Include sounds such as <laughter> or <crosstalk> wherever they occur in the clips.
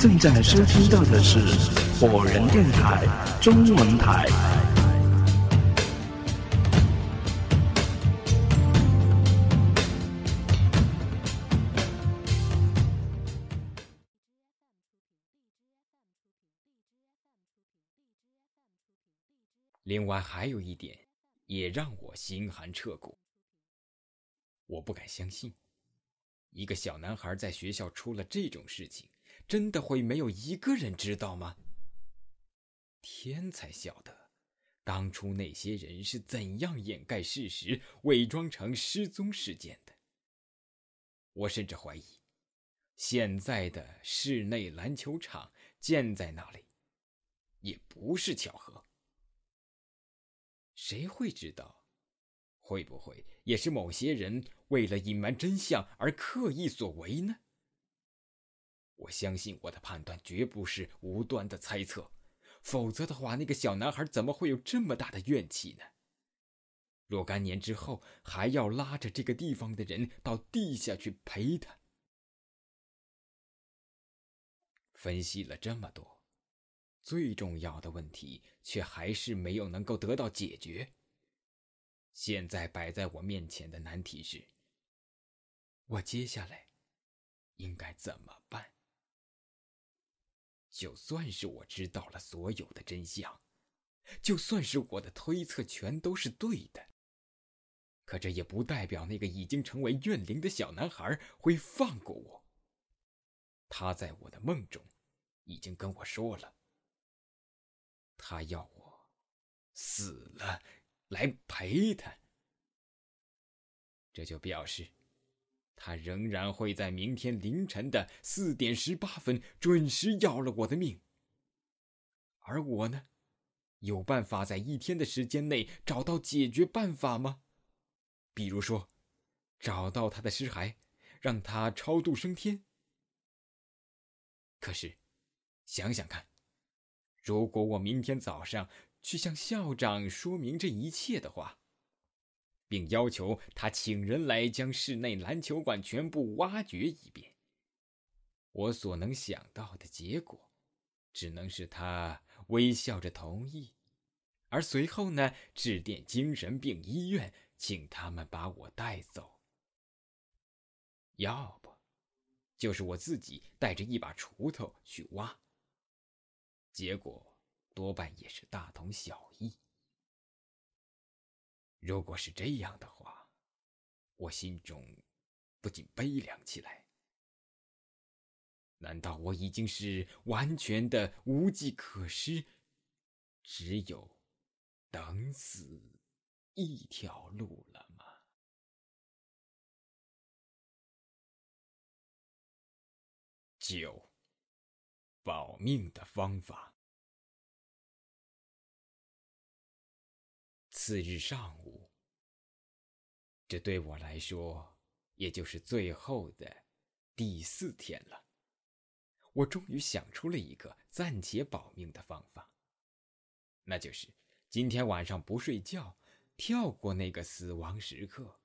正在收听到的是火人电台中文台。另外还有一点，也让我心寒彻骨。我不敢相信。一个小男孩在学校出了这种事情，真的会没有一个人知道吗？天才晓得，当初那些人是怎样掩盖事实、伪装成失踪事件的。我甚至怀疑，现在的室内篮球场建在那里，也不是巧合。谁会知道？会不会也是某些人为了隐瞒真相而刻意所为呢？我相信我的判断绝不是无端的猜测，否则的话，那个小男孩怎么会有这么大的怨气呢？若干年之后还要拉着这个地方的人到地下去陪他。分析了这么多，最重要的问题却还是没有能够得到解决。现在摆在我面前的难题是：我接下来应该怎么办？就算是我知道了所有的真相，就算是我的推测全都是对的，可这也不代表那个已经成为怨灵的小男孩会放过我。他在我的梦中已经跟我说了，他要我死了。来陪他，这就表示，他仍然会在明天凌晨的四点十八分准时要了我的命。而我呢，有办法在一天的时间内找到解决办法吗？比如说，找到他的尸骸，让他超度升天。可是，想想看，如果我明天早上……去向校长说明这一切的话，并要求他请人来将室内篮球馆全部挖掘一遍。我所能想到的结果，只能是他微笑着同意，而随后呢，致电精神病医院，请他们把我带走。要不，就是我自己带着一把锄头去挖。结果。多半也是大同小异。如果是这样的话，我心中不禁悲凉起来。难道我已经是完全的无计可施，只有等死一条路了吗？九，保命的方法。次日上午，这对我来说，也就是最后的第四天了。我终于想出了一个暂且保命的方法，那就是今天晚上不睡觉，跳过那个死亡时刻。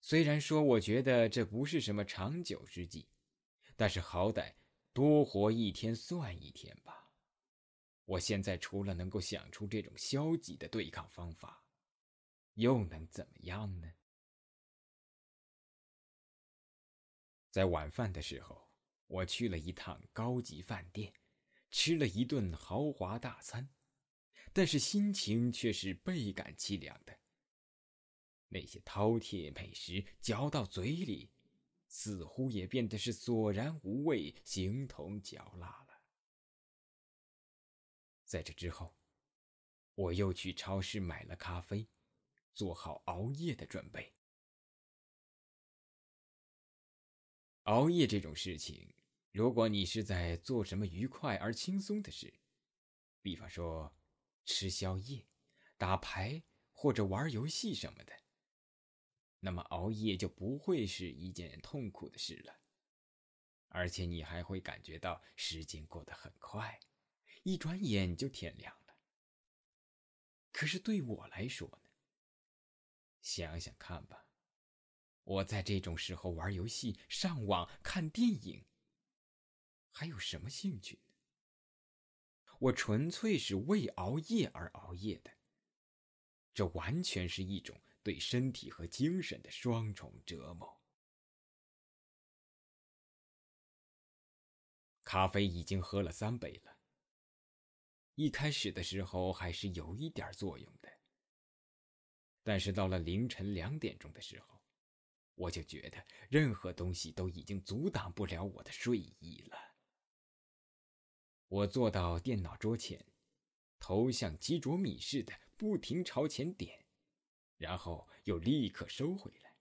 虽然说我觉得这不是什么长久之计，但是好歹多活一天算一天吧。我现在除了能够想出这种消极的对抗方法，又能怎么样呢？在晚饭的时候，我去了一趟高级饭店，吃了一顿豪华大餐，但是心情却是倍感凄凉的。那些饕餮美食嚼到嘴里，似乎也变得是索然无味，形同嚼蜡。在这之后，我又去超市买了咖啡，做好熬夜的准备。熬夜这种事情，如果你是在做什么愉快而轻松的事，比方说吃宵夜、打牌或者玩游戏什么的，那么熬夜就不会是一件痛苦的事了，而且你还会感觉到时间过得很快。一转眼就天亮了。可是对我来说呢？想想看吧，我在这种时候玩游戏、上网、看电影，还有什么兴趣呢？我纯粹是为熬夜而熬夜的，这完全是一种对身体和精神的双重折磨。咖啡已经喝了三杯了。一开始的时候还是有一点作用的，但是到了凌晨两点钟的时候，我就觉得任何东西都已经阻挡不了我的睡意了。我坐到电脑桌前，头像鸡啄米似的不停朝前点，然后又立刻收回来。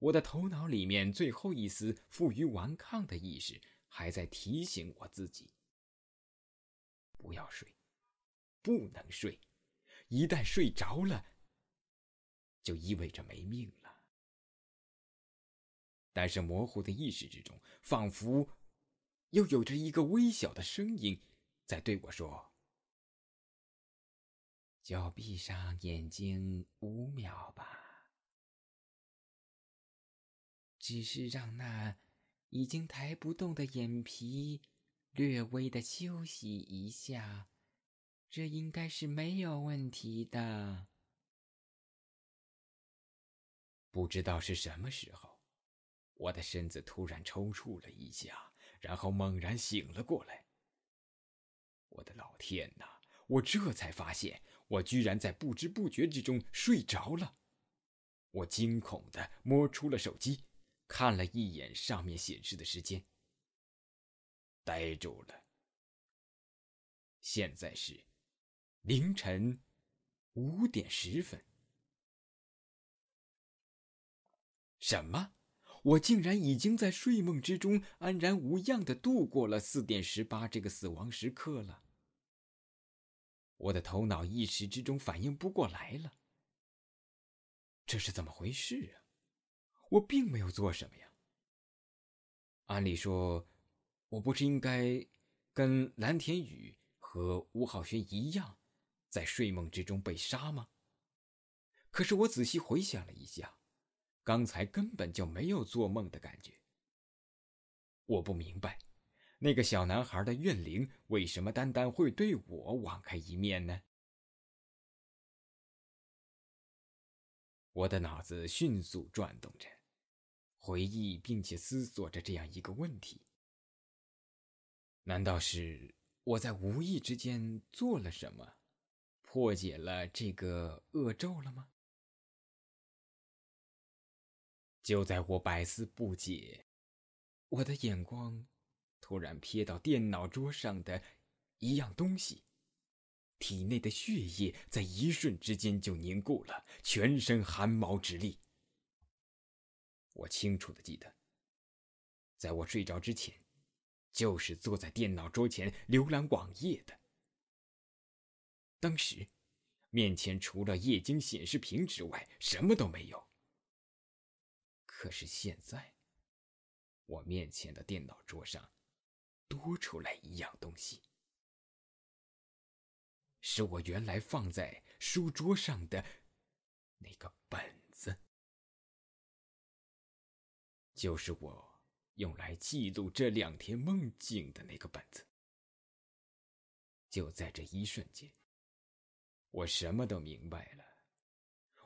我的头脑里面最后一丝负隅顽抗的意识还在提醒我自己。不要睡，不能睡。一旦睡着了，就意味着没命了。但是模糊的意识之中，仿佛又有着一个微小的声音在对我说：“就闭上眼睛五秒吧，只是让那已经抬不动的眼皮。”略微的休息一下，这应该是没有问题的。不知道是什么时候，我的身子突然抽搐了一下，然后猛然醒了过来。我的老天哪！我这才发现，我居然在不知不觉之中睡着了。我惊恐的摸出了手机，看了一眼上面显示的时间。呆住了。现在是凌晨五点十分。什么？我竟然已经在睡梦之中安然无恙的度过了四点十八这个死亡时刻了？我的头脑一时之中反应不过来了。这是怎么回事啊？我并没有做什么呀。按理说。我不是应该跟蓝田雨和吴浩轩一样，在睡梦之中被杀吗？可是我仔细回想了一下，刚才根本就没有做梦的感觉。我不明白，那个小男孩的怨灵为什么单单会对我网开一面呢？我的脑子迅速转动着，回忆并且思索着这样一个问题。难道是我在无意之间做了什么，破解了这个恶咒了吗？就在我百思不解，我的眼光突然瞥到电脑桌上的一样东西，体内的血液在一瞬之间就凝固了，全身汗毛直立。我清楚的记得，在我睡着之前。就是坐在电脑桌前浏览网页的。当时，面前除了液晶显示屏之外，什么都没有。可是现在，我面前的电脑桌上多出来一样东西，是我原来放在书桌上的那个本子，就是我。用来记录这两天梦境的那个本子，就在这一瞬间，我什么都明白了。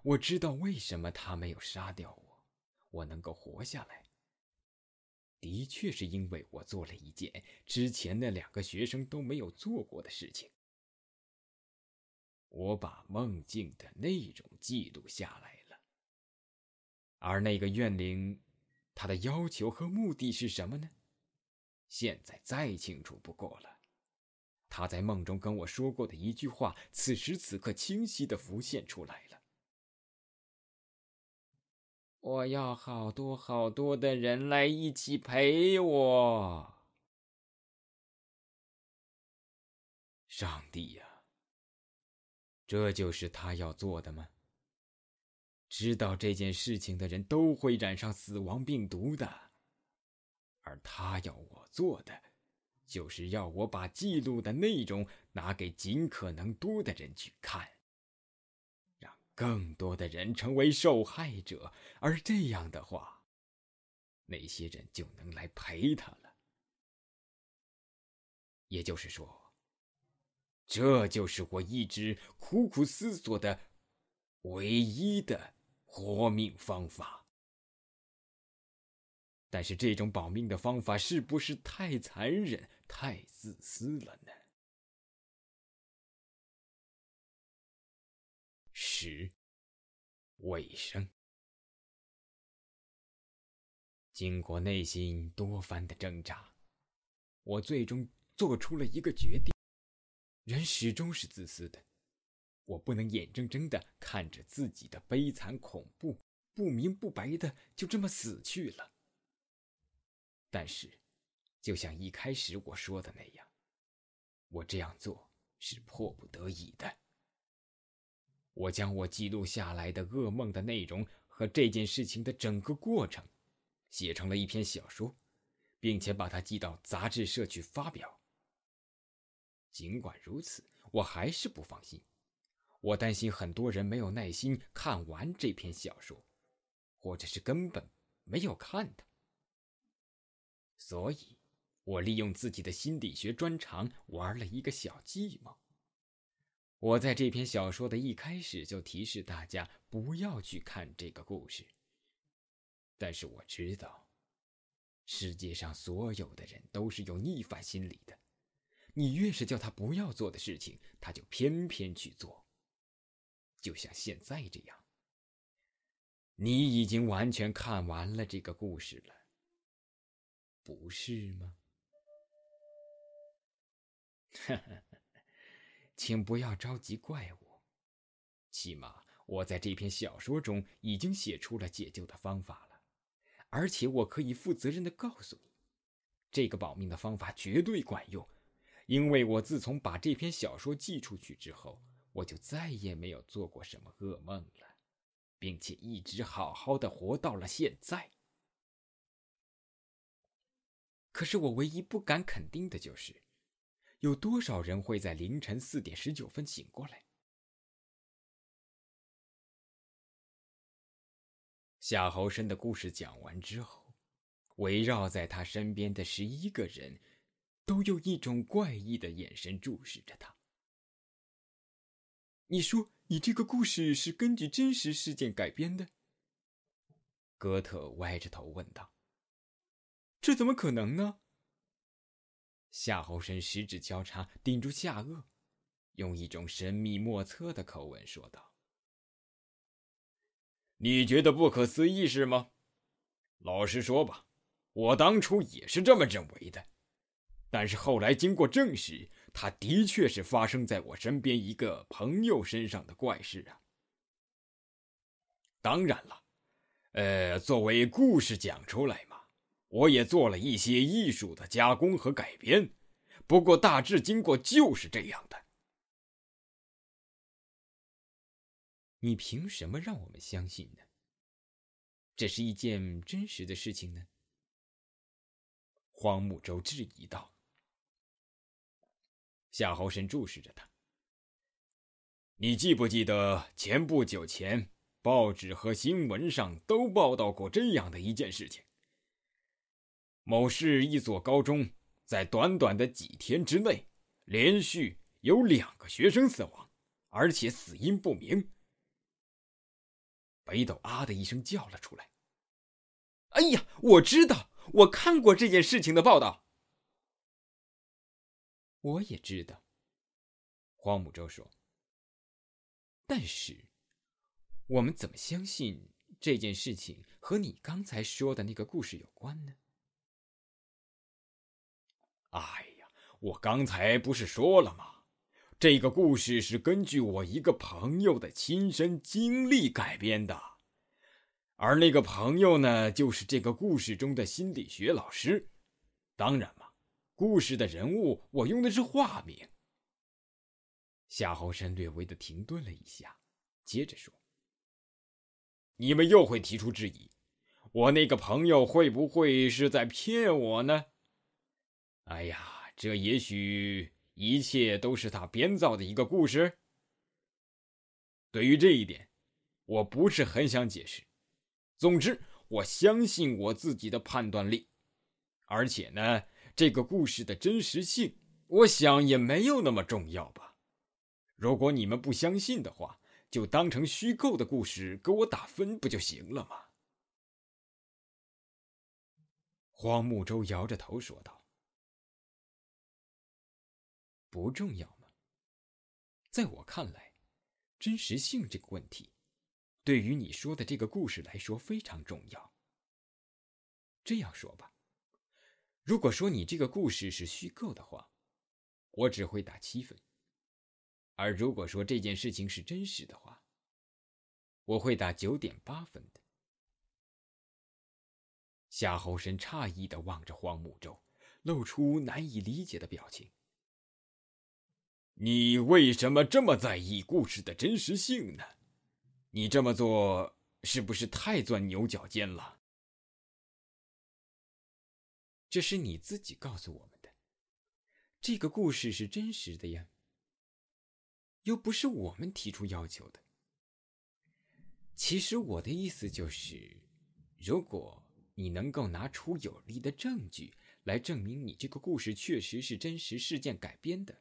我知道为什么他没有杀掉我，我能够活下来，的确是因为我做了一件之前那两个学生都没有做过的事情。我把梦境的内容记录下来了，而那个怨灵。他的要求和目的是什么呢？现在再清楚不过了。他在梦中跟我说过的一句话，此时此刻清晰的浮现出来了。我要好多好多的人来一起陪我。上帝呀，这就是他要做的吗？知道这件事情的人都会染上死亡病毒的，而他要我做的，就是要我把记录的内容拿给尽可能多的人去看，让更多的人成为受害者，而这样的话，那些人就能来陪他了。也就是说，这就是我一直苦苦思索的唯一的活命方法。但是，这种保命的方法是不是太残忍、太自私了呢？十，尾声。经过内心多番的挣扎，我最终做出了一个决定：人始终是自私的，我不能眼睁睁的看着自己的悲惨恐怖不明不白的就这么死去了。但是，就像一开始我说的那样，我这样做是迫不得已的。我将我记录下来的噩梦的内容和这件事情的整个过程。写成了一篇小说，并且把它寄到杂志社去发表。尽管如此，我还是不放心。我担心很多人没有耐心看完这篇小说，或者是根本没有看它。所以，我利用自己的心理学专长玩了一个小计谋。我在这篇小说的一开始就提示大家不要去看这个故事。但是我知道，世界上所有的人都是有逆反心理的。你越是叫他不要做的事情，他就偏偏去做。就像现在这样，你已经完全看完了这个故事了，不是吗？<laughs> 请不要着急怪我，起码我在这篇小说中已经写出了解救的方法了。而且我可以负责任的告诉你，这个保命的方法绝对管用，因为我自从把这篇小说寄出去之后，我就再也没有做过什么噩梦了，并且一直好好的活到了现在。可是我唯一不敢肯定的就是，有多少人会在凌晨四点十九分醒过来？夏侯申的故事讲完之后，围绕在他身边的十一个人，都用一种怪异的眼神注视着他。你说，你这个故事是根据真实事件改编的？哥特歪着头问道。这怎么可能呢？夏侯申十指交叉，顶住下颚，用一种神秘莫测的口吻说道。你觉得不可思议是吗？老实说吧，我当初也是这么认为的。但是后来经过证实，它的确是发生在我身边一个朋友身上的怪事啊。当然了，呃，作为故事讲出来嘛，我也做了一些艺术的加工和改编。不过大致经过就是这样的。你凭什么让我们相信呢？这是一件真实的事情呢？荒木舟质疑道。夏侯申注视着他。你记不记得前不久前报纸和新闻上都报道过这样的一件事情？某市一所高中在短短的几天之内，连续有两个学生死亡，而且死因不明。北斗啊的一声叫了出来。哎呀，我知道，我看过这件事情的报道。我也知道，荒木舟说。但是，我们怎么相信这件事情和你刚才说的那个故事有关呢？哎呀，我刚才不是说了吗？这个故事是根据我一个朋友的亲身经历改编的，而那个朋友呢，就是这个故事中的心理学老师。当然嘛，故事的人物我用的是化名。夏侯山略微的停顿了一下，接着说：“你们又会提出质疑，我那个朋友会不会是在骗我呢？哎呀，这也许……”一切都是他编造的一个故事。对于这一点，我不是很想解释。总之，我相信我自己的判断力，而且呢，这个故事的真实性我想也没有那么重要吧。如果你们不相信的话，就当成虚构的故事给我打分不就行了吗？荒木舟摇着头说道：“不重要吗？在我看来，真实性这个问题，对于你说的这个故事来说非常重要。这样说吧，如果说你这个故事是虚构的话，我只会打七分。”而如果说这件事情是真实的话，我会打九点八分的。夏侯申诧异的望着荒木舟，露出难以理解的表情。你为什么这么在意故事的真实性呢？你这么做是不是太钻牛角尖了？这是你自己告诉我们的，这个故事是真实的呀。又不是我们提出要求的。其实我的意思就是，如果你能够拿出有力的证据来证明你这个故事确实是真实事件改编的，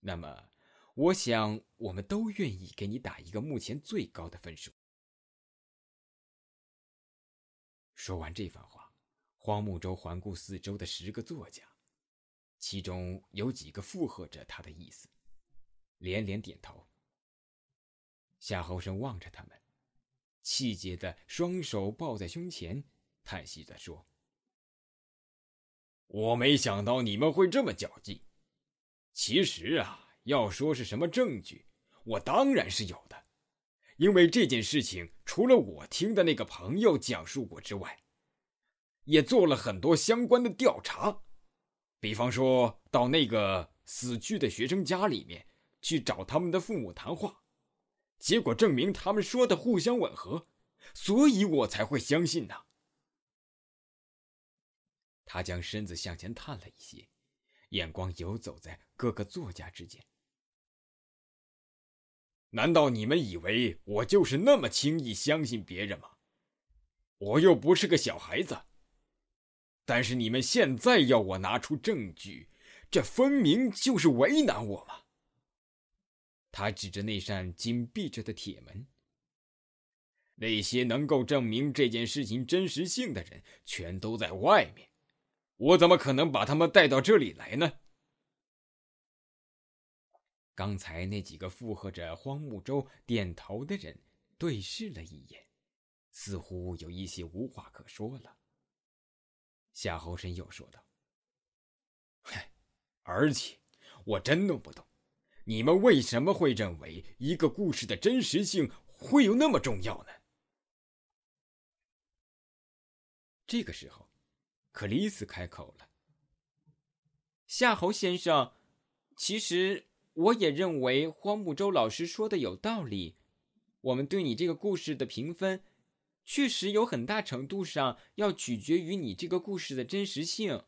那么，我想我们都愿意给你打一个目前最高的分数。说完这番话，荒木舟环顾四周的十个作家，其中有几个附和着他的意思。连连点头。夏侯生望着他们，气结的双手抱在胸前，叹息着说：“我没想到你们会这么较劲。其实啊，要说是什么证据，我当然是有的，因为这件事情除了我听的那个朋友讲述过之外，也做了很多相关的调查，比方说到那个死去的学生家里面。”去找他们的父母谈话，结果证明他们说的互相吻合，所以我才会相信呢。他将身子向前探了一些，眼光游走在各个作家之间。难道你们以为我就是那么轻易相信别人吗？我又不是个小孩子。但是你们现在要我拿出证据，这分明就是为难我嘛。他指着那扇紧闭着的铁门。那些能够证明这件事情真实性的人全都在外面，我怎么可能把他们带到这里来呢？刚才那几个附和着荒木舟点头的人对视了一眼，似乎有一些无话可说了。夏侯深又说道：“嗨，而且我真弄不懂。”你们为什么会认为一个故事的真实性会有那么重要呢？这个时候，克里斯开口了：“夏侯先生，其实我也认为荒木舟老师说的有道理。我们对你这个故事的评分，确实有很大程度上要取决于你这个故事的真实性。”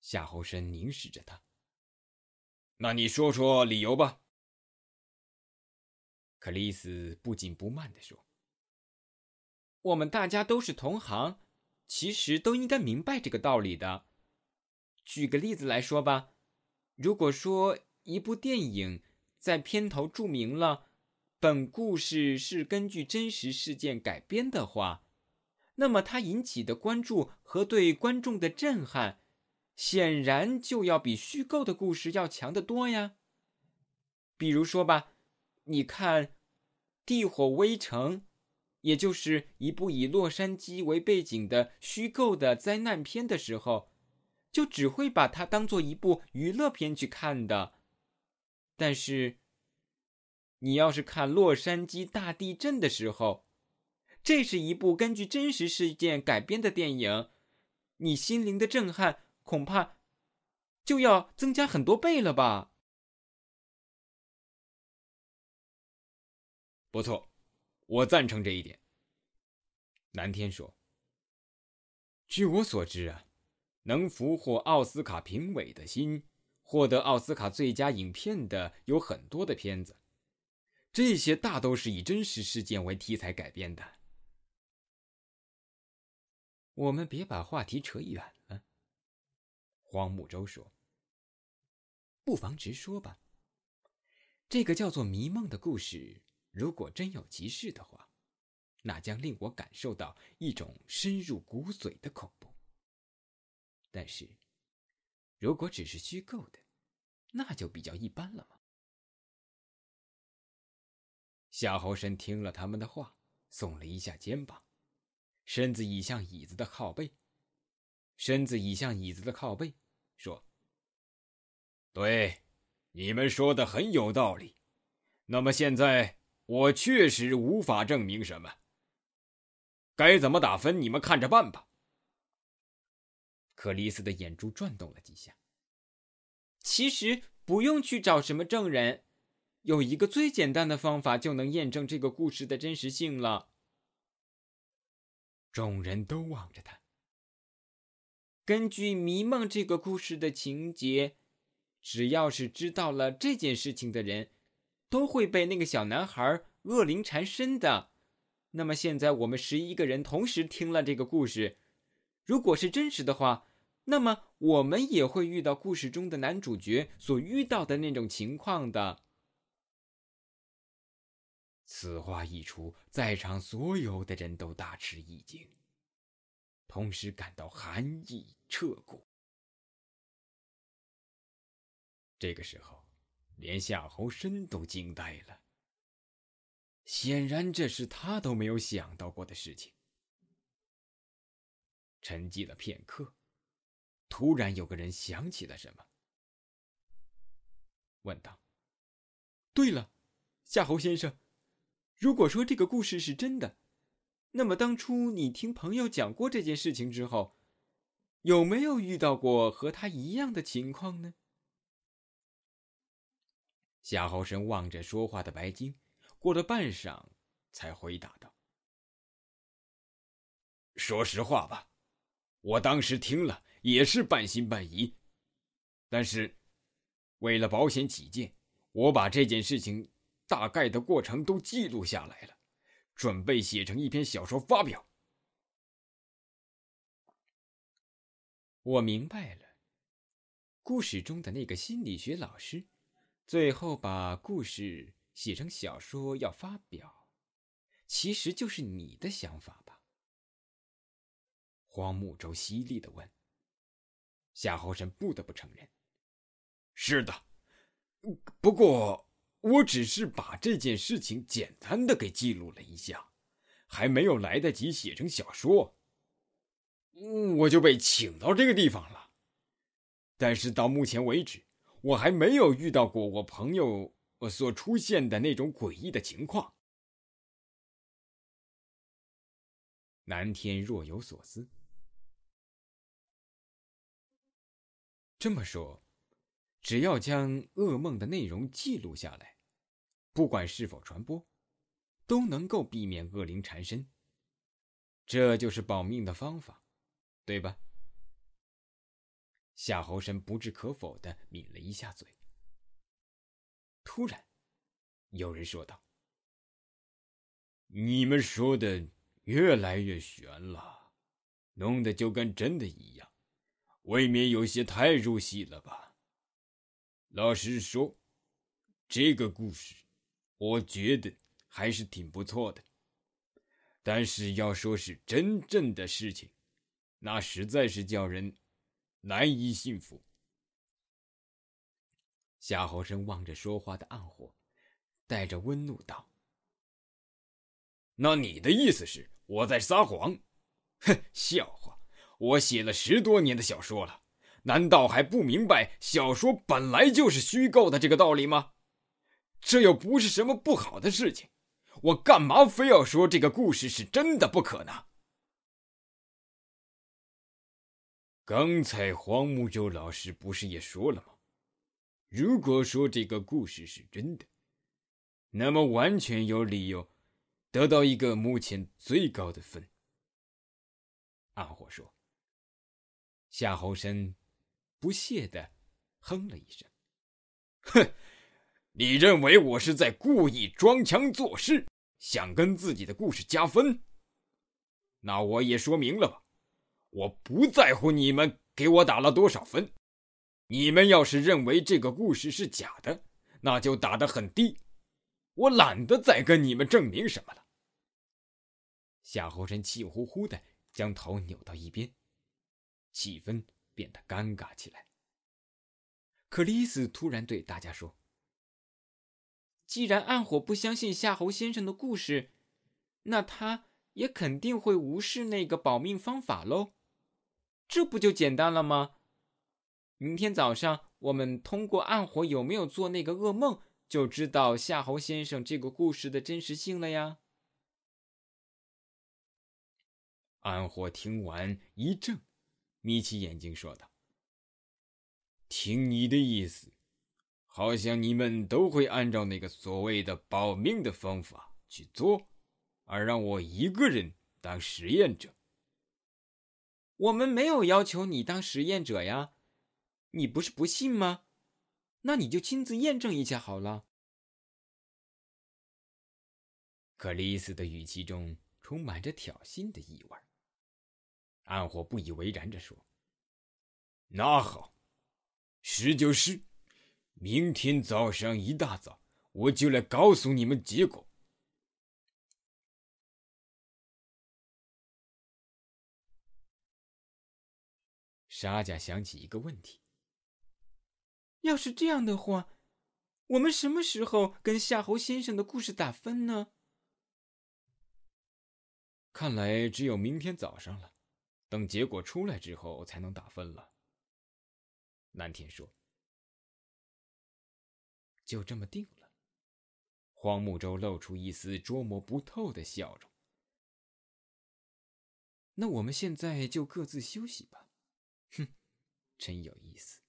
夏侯深凝视着他。那你说说理由吧。”克里斯不紧不慢的说，“我们大家都是同行，其实都应该明白这个道理的。举个例子来说吧，如果说一部电影在片头注明了本故事是根据真实事件改编的话，那么它引起的关注和对观众的震撼。”显然就要比虚构的故事要强得多呀。比如说吧，你看《地火微城》，也就是一部以洛杉矶为背景的虚构的灾难片的时候，就只会把它当做一部娱乐片去看的。但是，你要是看洛杉矶大地震的时候，这是一部根据真实事件改编的电影，你心灵的震撼。恐怕就要增加很多倍了吧？不错，我赞成这一点。南天说：“据我所知啊，能俘获奥斯卡评委的心，获得奥斯卡最佳影片的有很多的片子，这些大都是以真实事件为题材改编的。”我们别把话题扯远了。荒木舟说：“不妨直说吧。这个叫做迷梦的故事，如果真有其事的话，那将令我感受到一种深入骨髓的恐怖。但是，如果只是虚构的，那就比较一般了嘛。”夏侯申听了他们的话，耸了一下肩膀，身子倚向椅子的靠背。身子倚向椅子的靠背，说：“对，你们说的很有道理。那么现在我确实无法证明什么。该怎么打分，你们看着办吧。”克里斯的眼珠转动了几下。其实不用去找什么证人，有一个最简单的方法就能验证这个故事的真实性了。众人都望着他。根据《迷梦》这个故事的情节，只要是知道了这件事情的人，都会被那个小男孩恶灵缠身的。那么现在我们十一个人同时听了这个故事，如果是真实的话，那么我们也会遇到故事中的男主角所遇到的那种情况的。此话一出，在场所有的人都大吃一惊。同时感到寒意彻骨。这个时候，连夏侯深都惊呆了。显然，这是他都没有想到过的事情。沉寂了片刻，突然有个人想起了什么，问道：“对了，夏侯先生，如果说这个故事是真的。”那么当初你听朋友讲过这件事情之后，有没有遇到过和他一样的情况呢？夏侯生望着说话的白鲸，过了半晌，才回答道：“说实话吧，我当时听了也是半信半疑，但是为了保险起见，我把这件事情大概的过程都记录下来了。”准备写成一篇小说发表。我明白了，故事中的那个心理学老师，最后把故事写成小说要发表，其实就是你的想法吧？荒木舟犀利的问。夏侯神不得不承认：“是的，不过。”我只是把这件事情简单的给记录了一下，还没有来得及写成小说，我就被请到这个地方了。但是到目前为止，我还没有遇到过我朋友所出现的那种诡异的情况。南天若有所思，这么说。只要将噩梦的内容记录下来，不管是否传播，都能够避免恶灵缠身。这就是保命的方法，对吧？夏侯神不置可否的抿了一下嘴。突然，有人说道：“你们说的越来越玄了，弄得就跟真的一样，未免有些太入戏了吧？”老实说，这个故事，我觉得还是挺不错的。但是要说是真正的事情，那实在是叫人难以信服。夏侯生望着说话的暗火，带着温怒道：“那你的意思是我在撒谎？哼，笑话！我写了十多年的小说了。”难道还不明白小说本来就是虚构的这个道理吗？这又不是什么不好的事情，我干嘛非要说这个故事是真的不可呢？刚才黄木舟老师不是也说了吗？如果说这个故事是真的，那么完全有理由得到一个目前最高的分。暗火说：“夏侯生。”不屑的哼了一声：“哼，你认为我是在故意装腔作势，想跟自己的故事加分？那我也说明了吧，我不在乎你们给我打了多少分，你们要是认为这个故事是假的，那就打得很低。我懒得再跟你们证明什么了。夏侯申气呼呼的将头扭到一边，气氛变得尴尬起来。克里斯突然对大家说：“既然暗火不相信夏侯先生的故事，那他也肯定会无视那个保命方法喽。这不就简单了吗？明天早上我们通过暗火有没有做那个噩梦。”就知道夏侯先生这个故事的真实性了呀。暗火听完一怔，眯起眼睛说道：“听你的意思，好像你们都会按照那个所谓的保命的方法去做，而让我一个人当实验者。我们没有要求你当实验者呀，你不是不信吗？”那你就亲自验证一下好了。克里斯的语气中充满着挑衅的意味。暗火不以为然着说：“那好，是就是。明天早上一大早，我就来告诉你们结果。”沙家想起一个问题。要是这样的话，我们什么时候跟夏侯先生的故事打分呢？看来只有明天早上了，等结果出来之后才能打分了。南天说：“就这么定了。”荒木舟露出一丝捉摸不透的笑容。那我们现在就各自休息吧。哼，真有意思。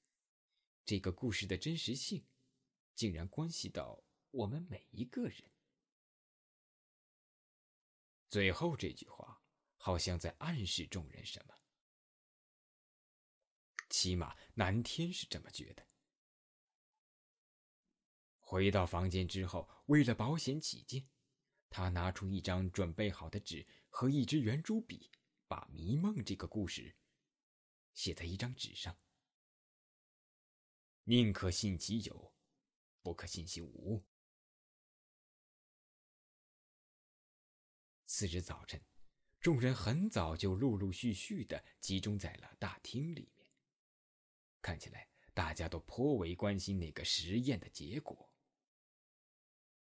这个故事的真实性，竟然关系到我们每一个人。最后这句话，好像在暗示众人什么。起码南天是这么觉得。回到房间之后，为了保险起见，他拿出一张准备好的纸和一支圆珠笔，把《迷梦》这个故事写在一张纸上。宁可信其有，不可信其无。次日早晨，众人很早就陆陆续续的集中在了大厅里面。看起来大家都颇为关心那个实验的结果。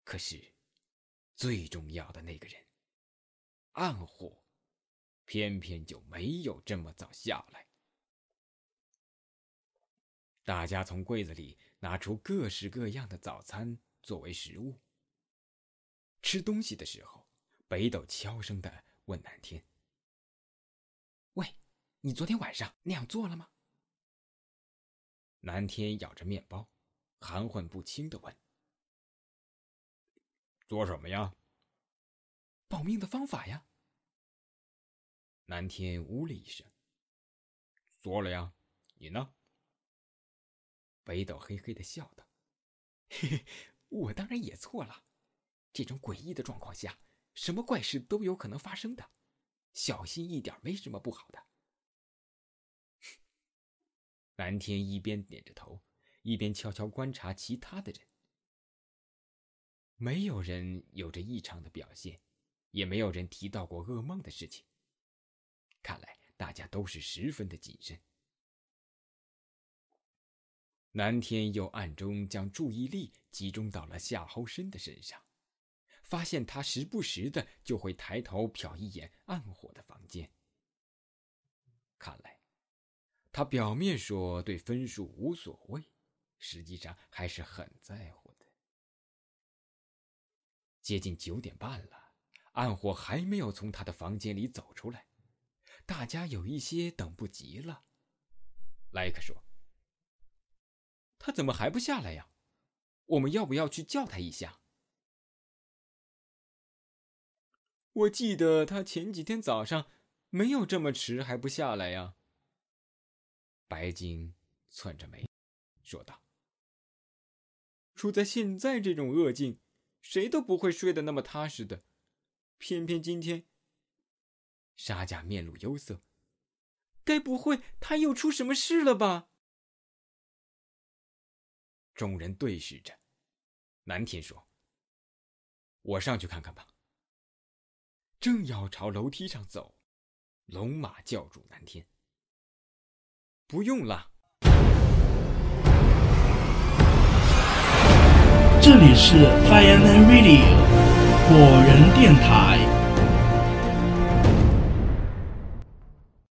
可是，最重要的那个人——暗火，偏偏就没有这么早下来。大家从柜子里拿出各式各样的早餐作为食物。吃东西的时候，北斗悄声的问南天：“喂，你昨天晚上那样做了吗？”南天咬着面包，含混不清的问：“做什么呀？”“保命的方法呀。”南天呜了一声：“做了呀，你呢？”北斗嘿嘿的笑道：“ <laughs> 嘿嘿，我当然也错了。这种诡异的状况下，什么怪事都有可能发生的，小心一点没什么不好的。<laughs> ”蓝天一边点着头，一边悄悄观察其他的人。没有人有着异常的表现，也没有人提到过噩梦的事情。看来大家都是十分的谨慎。南天又暗中将注意力集中到了夏侯申的身上，发现他时不时的就会抬头瞟一眼暗火的房间。看来，他表面说对分数无所谓，实际上还是很在乎的。接近九点半了，暗火还没有从他的房间里走出来，大家有一些等不及了。莱克说。他怎么还不下来呀？我们要不要去叫他一下？我记得他前几天早上没有这么迟还不下来呀。白金蹿着眉，说道：“处在现在这种恶境，谁都不会睡得那么踏实的。偏偏今天，沙家面露忧色，该不会他又出什么事了吧？”众人对视着。南天说：“我上去看看吧。”正要朝楼梯上走，龙马教主南天：“不用了。”这里是 Fireman Radio 火人电台。